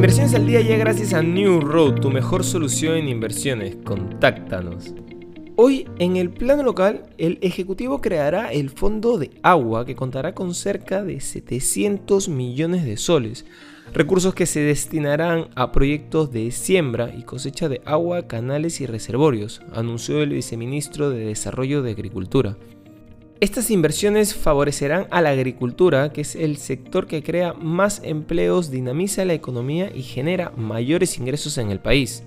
Inversiones al día ya gracias a New Road, tu mejor solución en inversiones. Contáctanos. Hoy, en el plano local, el Ejecutivo creará el Fondo de Agua que contará con cerca de 700 millones de soles, recursos que se destinarán a proyectos de siembra y cosecha de agua, canales y reservorios, anunció el viceministro de Desarrollo de Agricultura. Estas inversiones favorecerán a la agricultura, que es el sector que crea más empleos, dinamiza la economía y genera mayores ingresos en el país.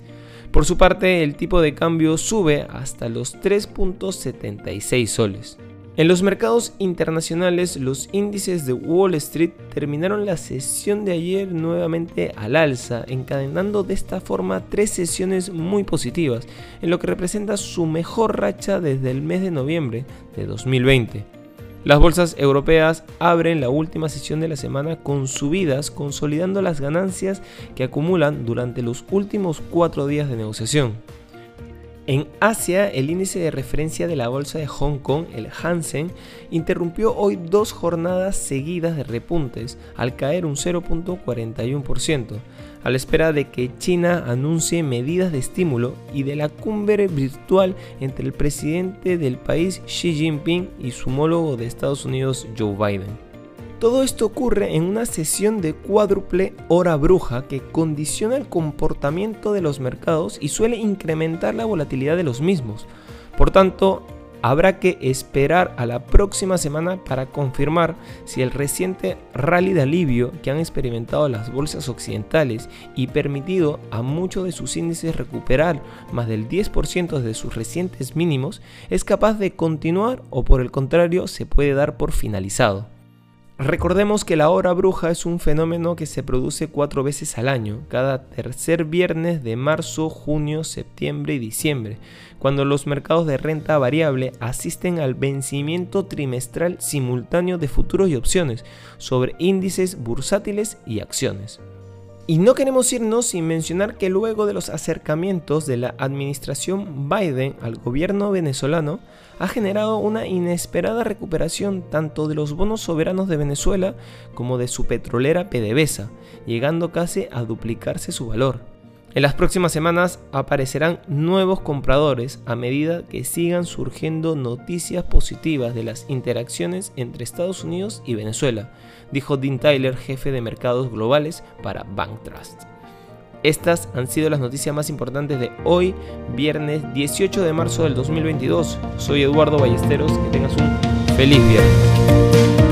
Por su parte, el tipo de cambio sube hasta los 3.76 soles. En los mercados internacionales, los índices de Wall Street terminaron la sesión de ayer nuevamente al alza, encadenando de esta forma tres sesiones muy positivas, en lo que representa su mejor racha desde el mes de noviembre de 2020. Las bolsas europeas abren la última sesión de la semana con subidas, consolidando las ganancias que acumulan durante los últimos cuatro días de negociación. En Asia, el índice de referencia de la bolsa de Hong Kong, el Hansen, interrumpió hoy dos jornadas seguidas de repuntes, al caer un 0.41%, a la espera de que China anuncie medidas de estímulo y de la cumbre virtual entre el presidente del país Xi Jinping y su homólogo de Estados Unidos Joe Biden. Todo esto ocurre en una sesión de cuádruple hora bruja que condiciona el comportamiento de los mercados y suele incrementar la volatilidad de los mismos. Por tanto, habrá que esperar a la próxima semana para confirmar si el reciente rally de alivio que han experimentado las bolsas occidentales y permitido a muchos de sus índices recuperar más del 10% de sus recientes mínimos es capaz de continuar o por el contrario se puede dar por finalizado. Recordemos que la hora bruja es un fenómeno que se produce cuatro veces al año, cada tercer viernes de marzo, junio, septiembre y diciembre, cuando los mercados de renta variable asisten al vencimiento trimestral simultáneo de futuros y opciones sobre índices bursátiles y acciones. Y no queremos irnos sin mencionar que luego de los acercamientos de la administración Biden al gobierno venezolano, ha generado una inesperada recuperación tanto de los bonos soberanos de Venezuela como de su petrolera PDVSA, llegando casi a duplicarse su valor. En las próximas semanas aparecerán nuevos compradores a medida que sigan surgiendo noticias positivas de las interacciones entre Estados Unidos y Venezuela, dijo Dean Tyler, jefe de mercados globales para Bank Trust. Estas han sido las noticias más importantes de hoy, viernes 18 de marzo del 2022. Soy Eduardo Ballesteros, que tengas un feliz viernes.